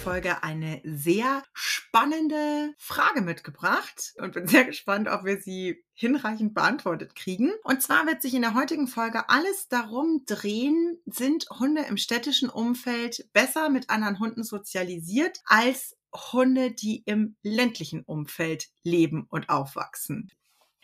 Folge eine sehr spannende Frage mitgebracht und bin sehr gespannt, ob wir sie hinreichend beantwortet kriegen. Und zwar wird sich in der heutigen Folge alles darum drehen, sind Hunde im städtischen Umfeld besser mit anderen Hunden sozialisiert als Hunde, die im ländlichen Umfeld leben und aufwachsen.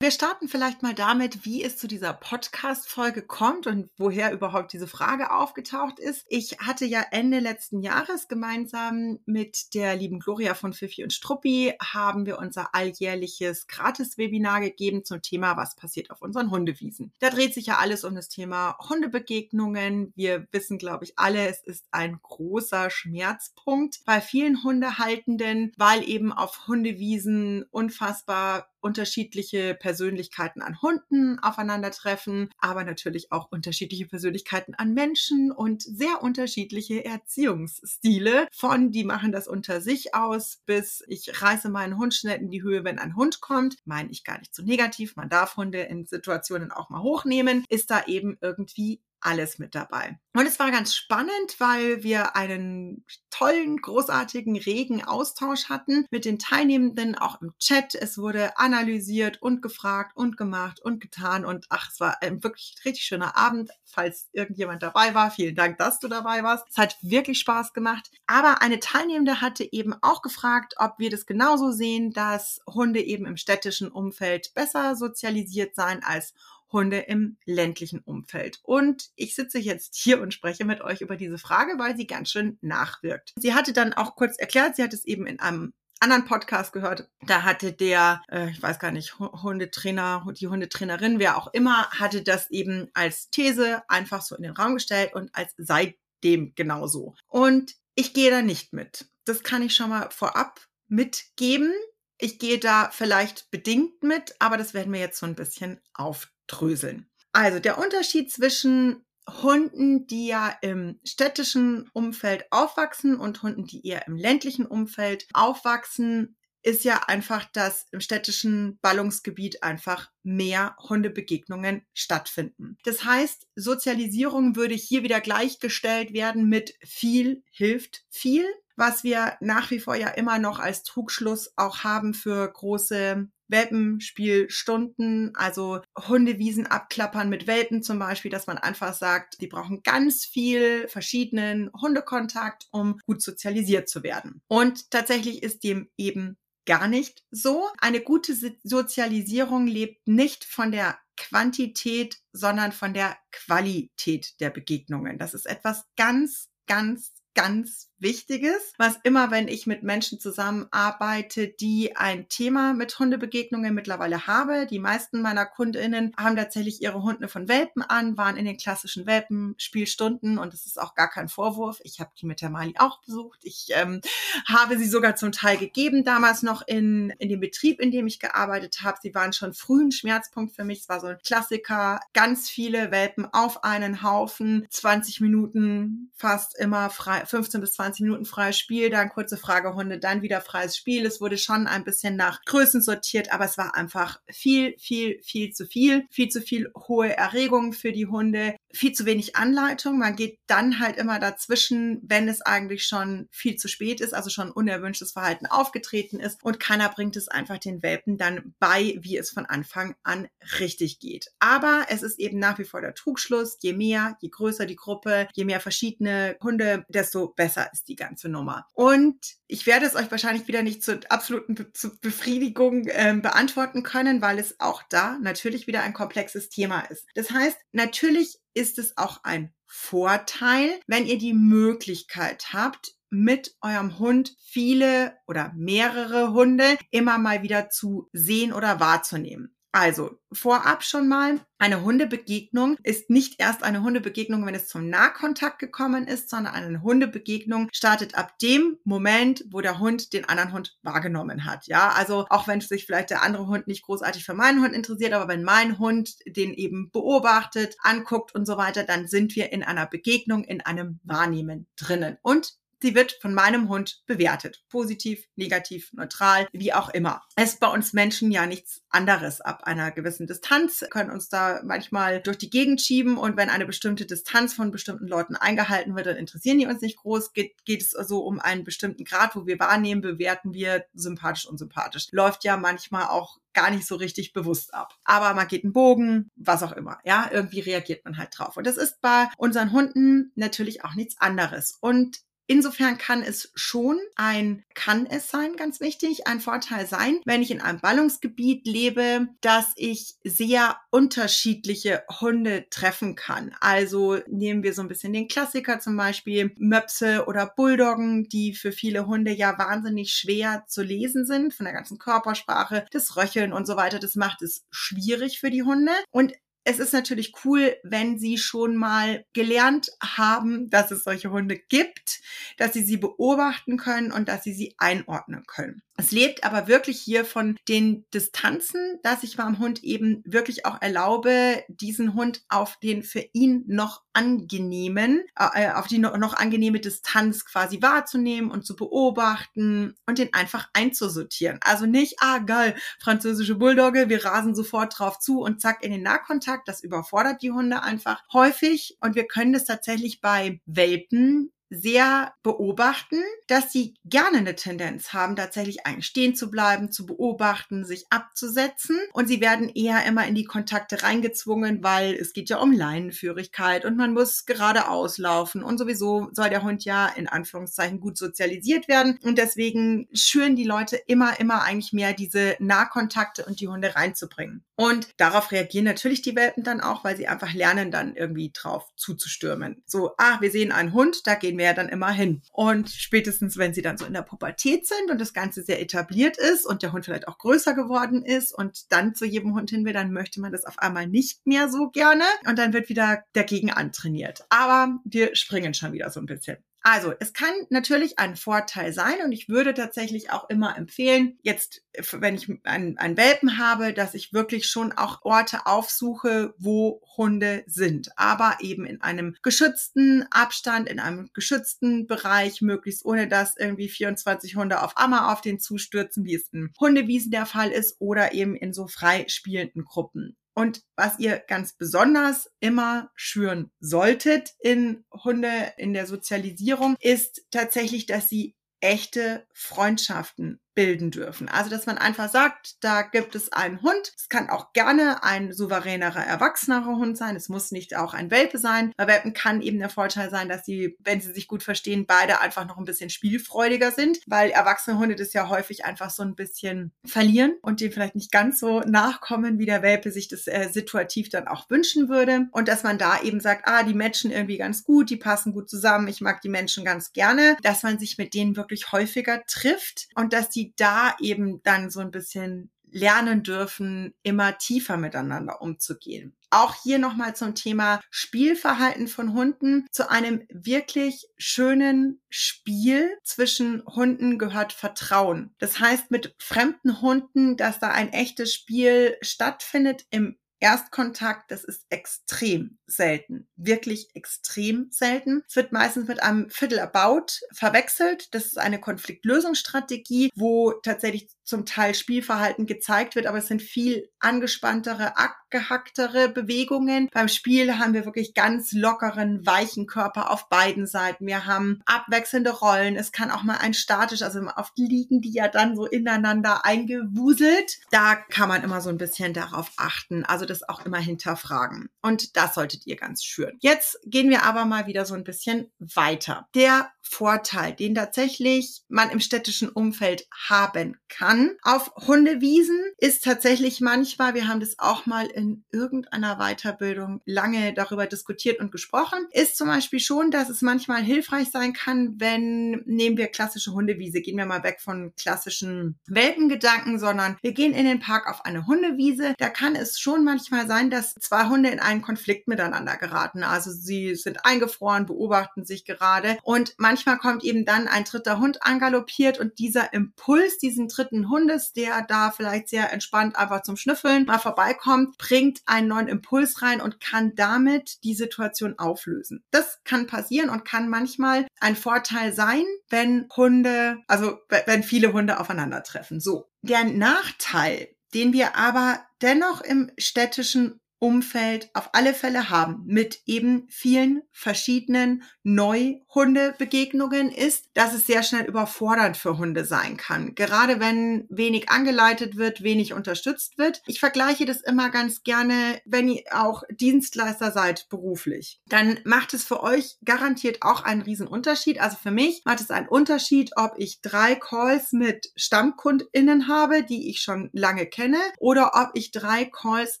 Wir starten vielleicht mal damit, wie es zu dieser Podcast-Folge kommt und woher überhaupt diese Frage aufgetaucht ist. Ich hatte ja Ende letzten Jahres gemeinsam mit der lieben Gloria von Fifi und Struppi haben wir unser alljährliches Gratis-Webinar gegeben zum Thema, was passiert auf unseren Hundewiesen. Da dreht sich ja alles um das Thema Hundebegegnungen. Wir wissen, glaube ich, alle, es ist ein großer Schmerzpunkt bei vielen Hundehaltenden, weil eben auf Hundewiesen unfassbar unterschiedliche Persönlichkeiten an Hunden aufeinandertreffen, aber natürlich auch unterschiedliche Persönlichkeiten an Menschen und sehr unterschiedliche Erziehungsstile von die machen das unter sich aus bis ich reiße meinen Hund schnell in die Höhe, wenn ein Hund kommt. Meine ich gar nicht so negativ. Man darf Hunde in Situationen auch mal hochnehmen. Ist da eben irgendwie alles mit dabei. Und es war ganz spannend, weil wir einen tollen, großartigen, regen Austausch hatten mit den Teilnehmenden, auch im Chat. Es wurde analysiert und gefragt und gemacht und getan. Und ach, es war ein wirklich richtig schöner Abend. Falls irgendjemand dabei war, vielen Dank, dass du dabei warst. Es hat wirklich Spaß gemacht. Aber eine Teilnehmende hatte eben auch gefragt, ob wir das genauso sehen, dass Hunde eben im städtischen Umfeld besser sozialisiert sein als Hunde im ländlichen Umfeld. Und ich sitze jetzt hier und spreche mit euch über diese Frage, weil sie ganz schön nachwirkt. Sie hatte dann auch kurz erklärt, sie hat es eben in einem anderen Podcast gehört. Da hatte der, äh, ich weiß gar nicht, Hundetrainer, die Hundetrainerin, wer auch immer, hatte das eben als These einfach so in den Raum gestellt und als sei dem genauso. Und ich gehe da nicht mit. Das kann ich schon mal vorab mitgeben. Ich gehe da vielleicht bedingt mit, aber das werden wir jetzt so ein bisschen auf dröseln. Also der Unterschied zwischen Hunden, die ja im städtischen Umfeld aufwachsen und Hunden, die eher im ländlichen Umfeld aufwachsen, ist ja einfach, dass im städtischen Ballungsgebiet einfach mehr Hundebegegnungen stattfinden. Das heißt, Sozialisierung würde hier wieder gleichgestellt werden mit viel hilft viel, was wir nach wie vor ja immer noch als Trugschluss auch haben für große Welpenspielstunden, also Hundewiesen abklappern mit Welpen zum Beispiel, dass man einfach sagt, die brauchen ganz viel verschiedenen Hundekontakt, um gut sozialisiert zu werden. Und tatsächlich ist dem eben gar nicht so. Eine gute Sozialisierung lebt nicht von der Quantität, sondern von der Qualität der Begegnungen. Das ist etwas ganz, ganz, ganz Wichtiges, was immer, wenn ich mit Menschen zusammenarbeite, die ein Thema mit Hundebegegnungen mittlerweile habe. Die meisten meiner KundInnen haben tatsächlich ihre Hunde von Welpen an, waren in den klassischen Welpenspielstunden und es ist auch gar kein Vorwurf. Ich habe die mit der Mali auch besucht. Ich ähm, habe sie sogar zum Teil gegeben, damals noch in, in dem Betrieb, in dem ich gearbeitet habe. Sie waren schon früh ein Schmerzpunkt für mich. Es war so ein Klassiker. Ganz viele Welpen auf einen Haufen, 20 Minuten fast immer frei, 15 bis 20 20 Minuten freies Spiel, dann kurze Fragehunde, dann wieder freies Spiel. Es wurde schon ein bisschen nach Größen sortiert, aber es war einfach viel, viel, viel zu viel. Viel zu viel hohe Erregung für die Hunde, viel zu wenig Anleitung. Man geht dann halt immer dazwischen, wenn es eigentlich schon viel zu spät ist, also schon unerwünschtes Verhalten aufgetreten ist und keiner bringt es einfach den Welpen dann bei, wie es von Anfang an richtig geht. Aber es ist eben nach wie vor der Trugschluss, je mehr, je größer die Gruppe, je mehr verschiedene Hunde, desto besser ist die ganze Nummer. Und ich werde es euch wahrscheinlich wieder nicht zur absoluten Be zur Befriedigung ähm, beantworten können, weil es auch da natürlich wieder ein komplexes Thema ist. Das heißt, natürlich ist es auch ein Vorteil, wenn ihr die Möglichkeit habt, mit eurem Hund viele oder mehrere Hunde immer mal wieder zu sehen oder wahrzunehmen. Also vorab schon mal, eine Hundebegegnung ist nicht erst eine Hundebegegnung, wenn es zum Nahkontakt gekommen ist, sondern eine Hundebegegnung startet ab dem Moment, wo der Hund den anderen Hund wahrgenommen hat. Ja, also auch wenn sich vielleicht der andere Hund nicht großartig für meinen Hund interessiert, aber wenn mein Hund den eben beobachtet, anguckt und so weiter, dann sind wir in einer Begegnung, in einem Wahrnehmen drinnen. Und Sie wird von meinem Hund bewertet. Positiv, negativ, neutral, wie auch immer. Es ist bei uns Menschen ja nichts anderes. Ab einer gewissen Distanz können uns da manchmal durch die Gegend schieben und wenn eine bestimmte Distanz von bestimmten Leuten eingehalten wird, dann interessieren die uns nicht groß. Geht, geht es also um einen bestimmten Grad, wo wir wahrnehmen, bewerten wir sympathisch, und unsympathisch. Läuft ja manchmal auch gar nicht so richtig bewusst ab. Aber man geht einen Bogen, was auch immer. Ja, irgendwie reagiert man halt drauf. Und das ist bei unseren Hunden natürlich auch nichts anderes. Und Insofern kann es schon ein, kann es sein, ganz wichtig, ein Vorteil sein, wenn ich in einem Ballungsgebiet lebe, dass ich sehr unterschiedliche Hunde treffen kann. Also nehmen wir so ein bisschen den Klassiker zum Beispiel Möpse oder Bulldoggen, die für viele Hunde ja wahnsinnig schwer zu lesen sind, von der ganzen Körpersprache, das Röcheln und so weiter. Das macht es schwierig für die Hunde. Und es ist natürlich cool, wenn Sie schon mal gelernt haben, dass es solche Hunde gibt, dass Sie sie beobachten können und dass Sie sie einordnen können. Es lebt aber wirklich hier von den Distanzen, dass ich meinem Hund eben wirklich auch erlaube, diesen Hund auf den für ihn noch angenehmen, äh, auf die noch, noch angenehme Distanz quasi wahrzunehmen und zu beobachten und den einfach einzusortieren. Also nicht, ah geil, französische Bulldogge, wir rasen sofort drauf zu und zack in den Nahkontakt. Das überfordert die Hunde einfach häufig und wir können das tatsächlich bei Welpen sehr beobachten, dass sie gerne eine Tendenz haben, tatsächlich einen stehen zu bleiben, zu beobachten, sich abzusetzen. Und sie werden eher immer in die Kontakte reingezwungen, weil es geht ja um Leinenführigkeit und man muss geradeaus laufen. Und sowieso soll der Hund ja in Anführungszeichen gut sozialisiert werden. Und deswegen schüren die Leute immer, immer eigentlich mehr diese Nahkontakte und die Hunde reinzubringen. Und darauf reagieren natürlich die Welpen dann auch, weil sie einfach lernen, dann irgendwie drauf zuzustürmen. So, ah, wir sehen einen Hund, da gehen wir ja dann immer hin. Und spätestens, wenn sie dann so in der Pubertät sind und das Ganze sehr etabliert ist und der Hund vielleicht auch größer geworden ist und dann zu jedem Hund hin will, dann möchte man das auf einmal nicht mehr so gerne und dann wird wieder dagegen antrainiert. Aber wir springen schon wieder so ein bisschen. Also, es kann natürlich ein Vorteil sein und ich würde tatsächlich auch immer empfehlen, jetzt, wenn ich einen, einen Welpen habe, dass ich wirklich schon auch Orte aufsuche, wo Hunde sind, aber eben in einem geschützten Abstand, in einem geschützten Bereich, möglichst ohne dass irgendwie 24 Hunde auf einmal auf den zustürzen, wie es in Hundewiesen der Fall ist oder eben in so frei spielenden Gruppen. Und was ihr ganz besonders immer schüren solltet in Hunde, in der Sozialisierung, ist tatsächlich, dass sie echte Freundschaften bilden dürfen. Also, dass man einfach sagt, da gibt es einen Hund. Es kann auch gerne ein souveränerer, erwachsenerer Hund sein. Es muss nicht auch ein Welpe sein. Bei Welpen kann eben der Vorteil sein, dass sie, wenn sie sich gut verstehen, beide einfach noch ein bisschen spielfreudiger sind, weil erwachsene Hunde das ja häufig einfach so ein bisschen verlieren und dem vielleicht nicht ganz so nachkommen, wie der Welpe sich das äh, situativ dann auch wünschen würde. Und dass man da eben sagt, ah, die matchen irgendwie ganz gut, die passen gut zusammen, ich mag die Menschen ganz gerne, dass man sich mit denen wirklich häufiger trifft und dass die da eben dann so ein bisschen lernen dürfen, immer tiefer miteinander umzugehen. Auch hier nochmal zum Thema Spielverhalten von Hunden. Zu einem wirklich schönen Spiel zwischen Hunden gehört Vertrauen. Das heißt, mit fremden Hunden, dass da ein echtes Spiel stattfindet im Erstkontakt, das ist extrem selten, wirklich extrem selten. Es wird meistens mit einem Fiddle About verwechselt. Das ist eine Konfliktlösungsstrategie, wo tatsächlich zum Teil Spielverhalten gezeigt wird, aber es sind viel angespanntere, abgehacktere Bewegungen. Beim Spiel haben wir wirklich ganz lockeren, weichen Körper auf beiden Seiten. Wir haben abwechselnde Rollen. Es kann auch mal ein statisch, also oft liegen die ja dann so ineinander eingewuselt. Da kann man immer so ein bisschen darauf achten, also das auch immer hinterfragen. Und das sollte solltet ihr ganz schön. Jetzt gehen wir aber mal wieder so ein bisschen weiter. Der Vorteil, den tatsächlich man im städtischen Umfeld haben kann auf Hundewiesen, ist tatsächlich manchmal, wir haben das auch mal in irgendeiner Weiterbildung lange darüber diskutiert und gesprochen, ist zum Beispiel schon, dass es manchmal hilfreich sein kann, wenn, nehmen wir klassische Hundewiese, gehen wir mal weg von klassischen Welpengedanken, sondern wir gehen in den Park auf eine Hundewiese. Da kann es schon manchmal sein, dass zwei Hunde in einen Konflikt miteinander geraten. Also sie sind eingefroren, beobachten sich gerade und manchmal kommt eben dann ein dritter Hund angaloppiert und dieser Impuls diesen dritten Hundes, der da vielleicht sehr entspannt einfach zum Schnüffeln mal vorbeikommt, bringt einen neuen Impuls rein und kann damit die Situation auflösen. Das kann passieren und kann manchmal ein Vorteil sein, wenn Hunde, also wenn viele Hunde aufeinandertreffen. So. Der Nachteil, den wir aber dennoch im städtischen Umfeld auf alle Fälle haben mit eben vielen verschiedenen Neuhundebegegnungen ist, dass es sehr schnell überfordernd für Hunde sein kann. Gerade wenn wenig angeleitet wird, wenig unterstützt wird. Ich vergleiche das immer ganz gerne, wenn ihr auch Dienstleister seid beruflich. Dann macht es für euch garantiert auch einen riesen Unterschied. Also für mich macht es einen Unterschied, ob ich drei Calls mit StammkundInnen habe, die ich schon lange kenne, oder ob ich drei Calls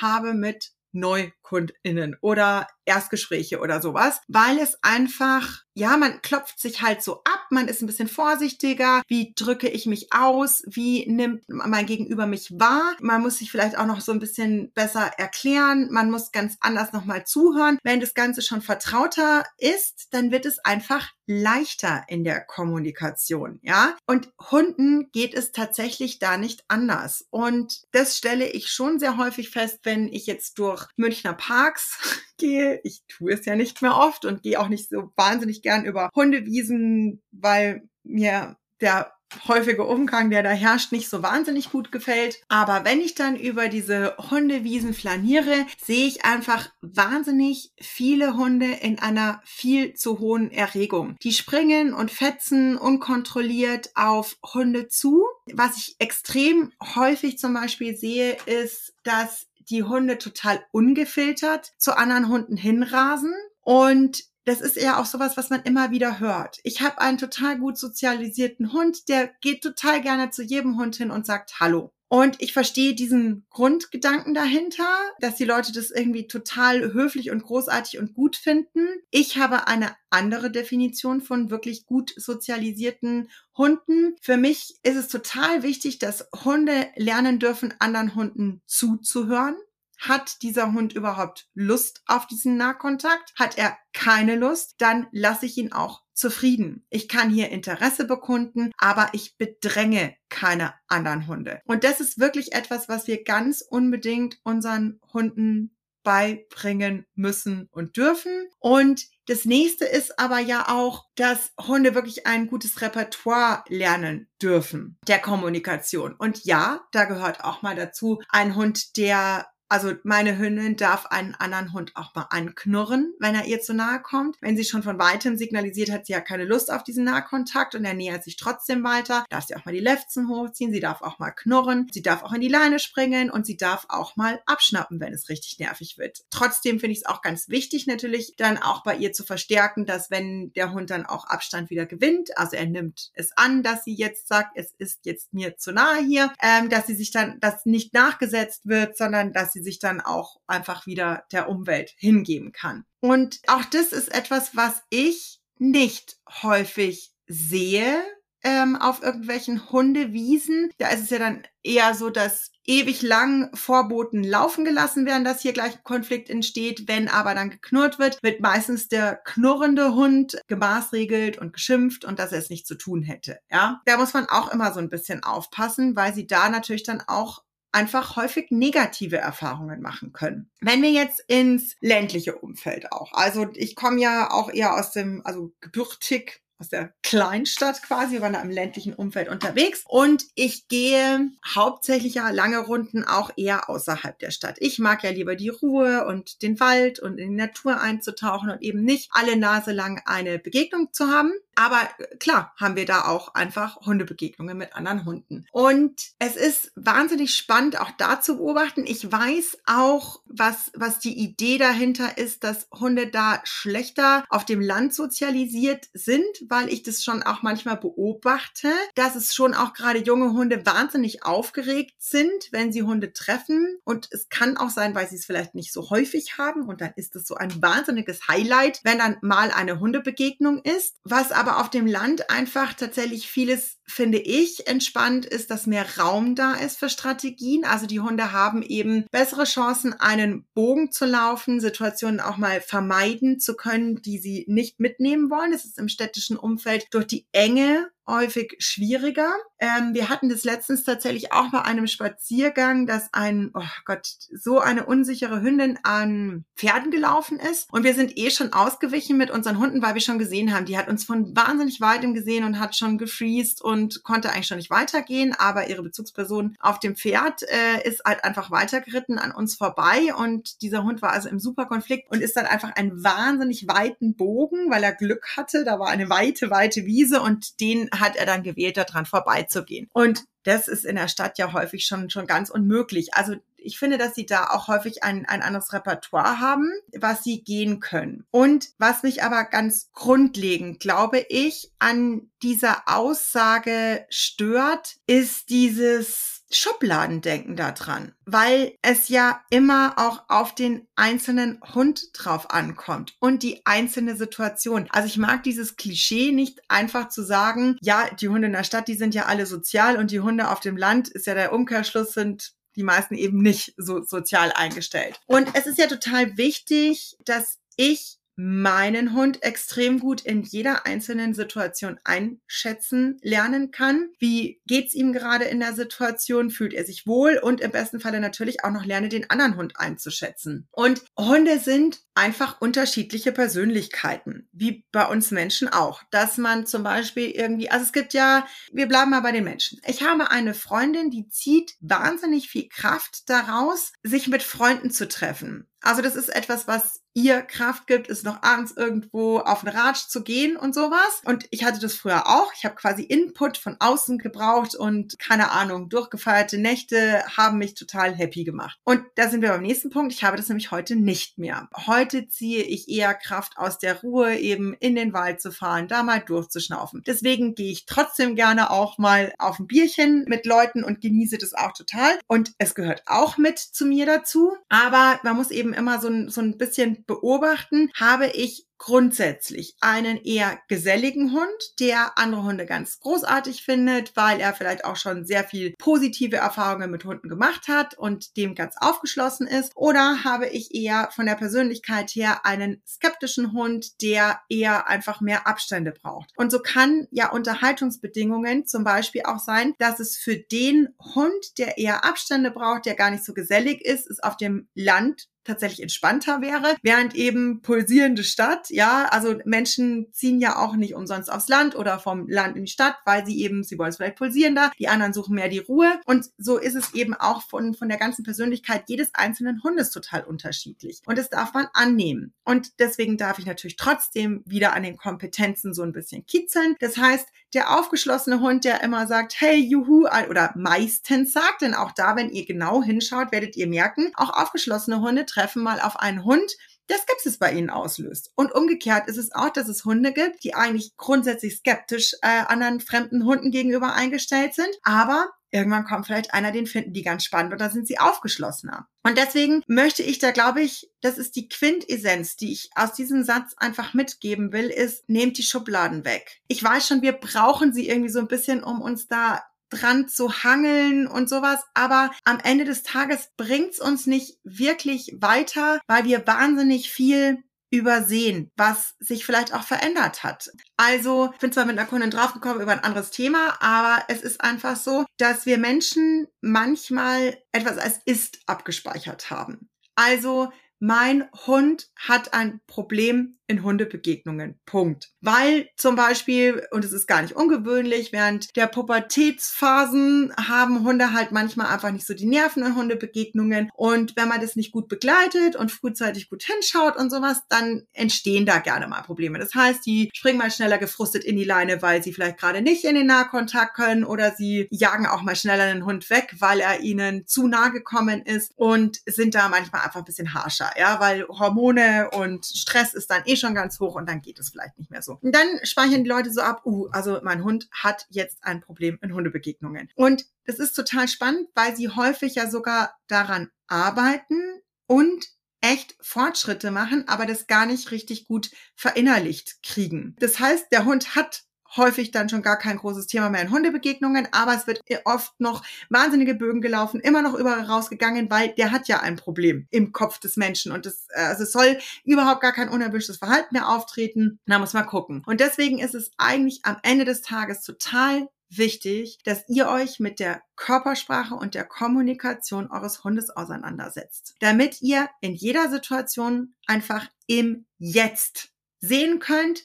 habe mit NeukundInnen oder Erstgespräche oder sowas, weil es einfach, ja, man klopft sich halt so ab, man ist ein bisschen vorsichtiger, wie drücke ich mich aus, wie nimmt mein Gegenüber mich wahr, man muss sich vielleicht auch noch so ein bisschen besser erklären, man muss ganz anders nochmal zuhören. Wenn das Ganze schon vertrauter ist, dann wird es einfach leichter in der Kommunikation, ja. Und Hunden geht es tatsächlich da nicht anders. Und das stelle ich schon sehr häufig fest, wenn ich jetzt durch Münchner Parks gehe. Ich tue es ja nicht mehr oft und gehe auch nicht so wahnsinnig gern über Hundewiesen, weil mir der häufige Umgang, der da herrscht, nicht so wahnsinnig gut gefällt. Aber wenn ich dann über diese Hundewiesen flaniere, sehe ich einfach wahnsinnig viele Hunde in einer viel zu hohen Erregung. Die springen und fetzen unkontrolliert auf Hunde zu. Was ich extrem häufig zum Beispiel sehe, ist, dass die Hunde total ungefiltert zu anderen Hunden hinrasen und das ist ja auch sowas, was man immer wieder hört. Ich habe einen total gut sozialisierten Hund, der geht total gerne zu jedem Hund hin und sagt Hallo. Und ich verstehe diesen Grundgedanken dahinter, dass die Leute das irgendwie total höflich und großartig und gut finden. Ich habe eine andere Definition von wirklich gut sozialisierten Hunden. Für mich ist es total wichtig, dass Hunde lernen dürfen, anderen Hunden zuzuhören. Hat dieser Hund überhaupt Lust auf diesen Nahkontakt? Hat er keine Lust? Dann lasse ich ihn auch zufrieden. Ich kann hier Interesse bekunden, aber ich bedränge keine anderen Hunde. Und das ist wirklich etwas, was wir ganz unbedingt unseren Hunden beibringen müssen und dürfen. Und das nächste ist aber ja auch, dass Hunde wirklich ein gutes Repertoire lernen dürfen der Kommunikation. Und ja, da gehört auch mal dazu ein Hund, der also meine Hündin darf einen anderen Hund auch mal anknurren, wenn er ihr zu nahe kommt. Wenn sie schon von weitem signalisiert hat, sie hat keine Lust auf diesen Nahkontakt und er nähert sich trotzdem weiter, darf sie auch mal die Lefzen hochziehen, sie darf auch mal knurren, sie darf auch in die Leine springen und sie darf auch mal abschnappen, wenn es richtig nervig wird. Trotzdem finde ich es auch ganz wichtig natürlich, dann auch bei ihr zu verstärken, dass wenn der Hund dann auch Abstand wieder gewinnt, also er nimmt es an, dass sie jetzt sagt, es ist jetzt mir zu nahe hier, ähm, dass sie sich dann, dass nicht nachgesetzt wird, sondern dass sie sich dann auch einfach wieder der Umwelt hingeben kann. Und auch das ist etwas, was ich nicht häufig sehe ähm, auf irgendwelchen Hundewiesen. Da ist es ja dann eher so, dass ewig lang Vorboten laufen gelassen werden, dass hier gleich ein Konflikt entsteht. Wenn aber dann geknurrt wird, wird meistens der knurrende Hund gemaßregelt und geschimpft und dass er es nicht zu tun hätte. Ja, da muss man auch immer so ein bisschen aufpassen, weil sie da natürlich dann auch einfach häufig negative Erfahrungen machen können. Wenn wir jetzt ins ländliche Umfeld auch, also ich komme ja auch eher aus dem, also gebürtig aus der Kleinstadt quasi, wir da im ländlichen Umfeld unterwegs und ich gehe hauptsächlich ja lange Runden auch eher außerhalb der Stadt. Ich mag ja lieber die Ruhe und den Wald und in die Natur einzutauchen und eben nicht alle Nase lang eine Begegnung zu haben. Aber äh, klar, haben wir da auch einfach Hundebegegnungen mit anderen Hunden. Und es ist wahnsinnig spannend, auch da zu beobachten. Ich weiß auch, was, was die Idee dahinter ist, dass Hunde da schlechter auf dem Land sozialisiert sind, weil ich das schon auch manchmal beobachte, dass es schon auch gerade junge Hunde wahnsinnig aufgeregt sind, wenn sie Hunde treffen. Und es kann auch sein, weil sie es vielleicht nicht so häufig haben. Und dann ist es so ein wahnsinniges Highlight, wenn dann mal eine Hundebegegnung ist. Was aber auf dem Land einfach tatsächlich vieles, finde ich, entspannt ist, dass mehr Raum da ist für Strategien. Also die Hunde haben eben bessere Chancen, einen Bogen zu laufen, Situationen auch mal vermeiden zu können, die sie nicht mitnehmen wollen. Das ist im städtischen Umfeld durch die Enge häufig schwieriger. Ähm, wir hatten das letztens tatsächlich auch bei einem Spaziergang, dass ein, oh Gott, so eine unsichere Hündin an Pferden gelaufen ist. Und wir sind eh schon ausgewichen mit unseren Hunden, weil wir schon gesehen haben, die hat uns von wahnsinnig weitem gesehen und hat schon gefriest und konnte eigentlich schon nicht weitergehen. Aber ihre Bezugsperson auf dem Pferd äh, ist halt einfach weitergeritten an uns vorbei. Und dieser Hund war also im Superkonflikt und ist dann einfach einen wahnsinnig weiten Bogen, weil er Glück hatte. Da war eine weite, weite Wiese und den hat er dann gewählt, daran vorbeizugehen. Und das ist in der Stadt ja häufig schon, schon ganz unmöglich. Also ich finde, dass sie da auch häufig ein, ein anderes Repertoire haben, was sie gehen können. Und was mich aber ganz grundlegend, glaube ich, an dieser Aussage stört, ist dieses Schubladendenken daran, weil es ja immer auch auf den einzelnen Hund drauf ankommt und die einzelne Situation. Also ich mag dieses Klischee nicht einfach zu sagen, ja, die Hunde in der Stadt, die sind ja alle sozial und die Hunde auf dem Land ist ja der Umkehrschluss sind die meisten eben nicht so sozial eingestellt. Und es ist ja total wichtig, dass ich meinen Hund extrem gut in jeder einzelnen Situation einschätzen lernen kann. Wie geht's ihm gerade in der Situation? Fühlt er sich wohl? Und im besten Falle natürlich auch noch lerne, den anderen Hund einzuschätzen. Und Hunde sind einfach unterschiedliche Persönlichkeiten, wie bei uns Menschen auch. Dass man zum Beispiel irgendwie, also es gibt ja, wir bleiben mal bei den Menschen. Ich habe eine Freundin, die zieht wahnsinnig viel Kraft daraus, sich mit Freunden zu treffen. Also das ist etwas, was ihr Kraft gibt, ist noch abends irgendwo auf den Ratsch zu gehen und sowas. Und ich hatte das früher auch. Ich habe quasi Input von außen gebraucht und keine Ahnung, durchgefeierte Nächte haben mich total happy gemacht. Und da sind wir beim nächsten Punkt. Ich habe das nämlich heute nicht mehr. Heute ziehe ich eher Kraft aus der Ruhe, eben in den Wald zu fahren, da mal durchzuschnaufen. Deswegen gehe ich trotzdem gerne auch mal auf ein Bierchen mit Leuten und genieße das auch total. Und es gehört auch mit zu mir dazu. Aber man muss eben immer so ein, so ein bisschen beobachten, habe ich grundsätzlich einen eher geselligen Hund, der andere Hunde ganz großartig findet, weil er vielleicht auch schon sehr viel positive Erfahrungen mit Hunden gemacht hat und dem ganz aufgeschlossen ist. Oder habe ich eher von der Persönlichkeit her einen skeptischen Hund, der eher einfach mehr Abstände braucht. Und so kann ja Unterhaltungsbedingungen zum Beispiel auch sein, dass es für den Hund, der eher Abstände braucht, der gar nicht so gesellig ist, ist auf dem Land tatsächlich entspannter wäre, während eben pulsierende Stadt, ja, also Menschen ziehen ja auch nicht umsonst aufs Land oder vom Land in die Stadt, weil sie eben, sie wollen es vielleicht pulsierender, die anderen suchen mehr die Ruhe. Und so ist es eben auch von, von der ganzen Persönlichkeit jedes einzelnen Hundes total unterschiedlich. Und das darf man annehmen. Und deswegen darf ich natürlich trotzdem wieder an den Kompetenzen so ein bisschen kitzeln. Das heißt, der aufgeschlossene Hund, der immer sagt, hey, juhu, oder meistens sagt, denn auch da, wenn ihr genau hinschaut, werdet ihr merken, auch aufgeschlossene Hunde treffen mal auf einen Hund, der Skepsis bei ihnen auslöst. Und umgekehrt ist es auch, dass es Hunde gibt, die eigentlich grundsätzlich skeptisch äh, anderen fremden Hunden gegenüber eingestellt sind, aber irgendwann kommt vielleicht einer, den finden die ganz spannend und da sind sie aufgeschlossener. Und deswegen möchte ich da, glaube ich, das ist die Quintessenz, die ich aus diesem Satz einfach mitgeben will, ist, nehmt die Schubladen weg. Ich weiß schon, wir brauchen sie irgendwie so ein bisschen, um uns da dran zu hangeln und sowas. Aber am Ende des Tages bringt's uns nicht wirklich weiter, weil wir wahnsinnig viel übersehen, was sich vielleicht auch verändert hat. Also, ich bin zwar mit einer Kundin draufgekommen über ein anderes Thema, aber es ist einfach so, dass wir Menschen manchmal etwas als ist abgespeichert haben. Also, mein Hund hat ein Problem in Hundebegegnungen. Punkt. Weil zum Beispiel, und es ist gar nicht ungewöhnlich, während der Pubertätsphasen haben Hunde halt manchmal einfach nicht so die Nerven in Hundebegegnungen. Und wenn man das nicht gut begleitet und frühzeitig gut hinschaut und sowas, dann entstehen da gerne mal Probleme. Das heißt, die springen mal schneller gefrustet in die Leine, weil sie vielleicht gerade nicht in den Nahkontakt können oder sie jagen auch mal schneller den Hund weg, weil er ihnen zu nah gekommen ist und sind da manchmal einfach ein bisschen harscher, ja, weil Hormone und Stress ist dann eh schon ganz hoch und dann geht es vielleicht nicht mehr so. Und dann speichern die Leute so ab, uh, also mein Hund hat jetzt ein Problem in Hundebegegnungen. Und das ist total spannend, weil sie häufig ja sogar daran arbeiten und echt Fortschritte machen, aber das gar nicht richtig gut verinnerlicht kriegen. Das heißt, der Hund hat häufig dann schon gar kein großes Thema mehr in Hundebegegnungen, aber es wird oft noch wahnsinnige Bögen gelaufen, immer noch überall rausgegangen, weil der hat ja ein Problem im Kopf des Menschen und das, äh, also es soll überhaupt gar kein unerwünschtes Verhalten mehr auftreten. Da muss man gucken. Und deswegen ist es eigentlich am Ende des Tages total wichtig, dass ihr euch mit der Körpersprache und der Kommunikation eures Hundes auseinandersetzt, damit ihr in jeder Situation einfach im Jetzt sehen könnt,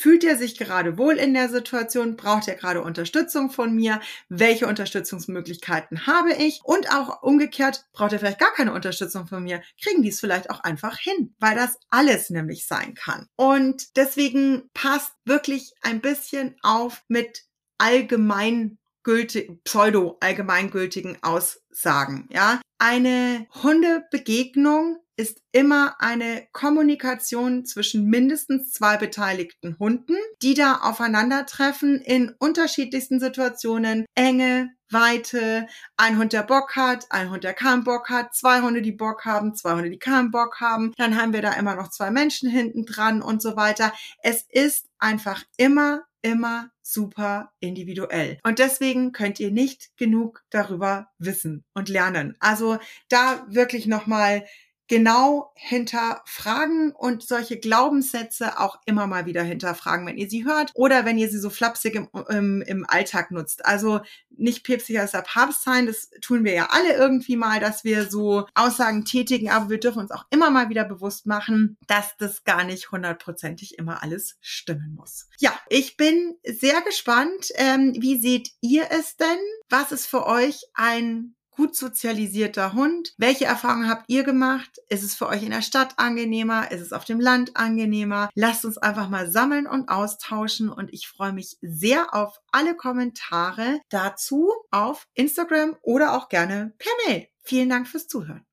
Fühlt er sich gerade wohl in der Situation? Braucht er gerade Unterstützung von mir? Welche Unterstützungsmöglichkeiten habe ich? Und auch umgekehrt, braucht er vielleicht gar keine Unterstützung von mir? Kriegen die es vielleicht auch einfach hin, weil das alles nämlich sein kann. Und deswegen passt wirklich ein bisschen auf mit allgemeingültigen, pseudo-allgemeingültigen Aussagen, ja. Eine Hundebegegnung ist immer eine Kommunikation zwischen mindestens zwei beteiligten Hunden, die da aufeinandertreffen in unterschiedlichsten Situationen. Enge, Weite, ein Hund, der Bock hat, ein Hund, der keinen Bock hat, zwei Hunde, die Bock haben, zwei Hunde, die keinen Bock haben. Dann haben wir da immer noch zwei Menschen hinten dran und so weiter. Es ist einfach immer immer super individuell. Und deswegen könnt ihr nicht genug darüber wissen und lernen. Also da wirklich nochmal genau hinterfragen und solche Glaubenssätze auch immer mal wieder hinterfragen, wenn ihr sie hört oder wenn ihr sie so flapsig im, im, im Alltag nutzt. Also nicht päpstlicher als der Papst sein, das tun wir ja alle irgendwie mal, dass wir so Aussagen tätigen, aber wir dürfen uns auch immer mal wieder bewusst machen, dass das gar nicht hundertprozentig immer alles stimmen muss. Ja, ich bin sehr gespannt. Ähm, wie seht ihr es denn? Was ist für euch ein gut sozialisierter Hund. Welche Erfahrungen habt ihr gemacht? Ist es für euch in der Stadt angenehmer? Ist es auf dem Land angenehmer? Lasst uns einfach mal sammeln und austauschen und ich freue mich sehr auf alle Kommentare dazu auf Instagram oder auch gerne per Mail. Vielen Dank fürs Zuhören.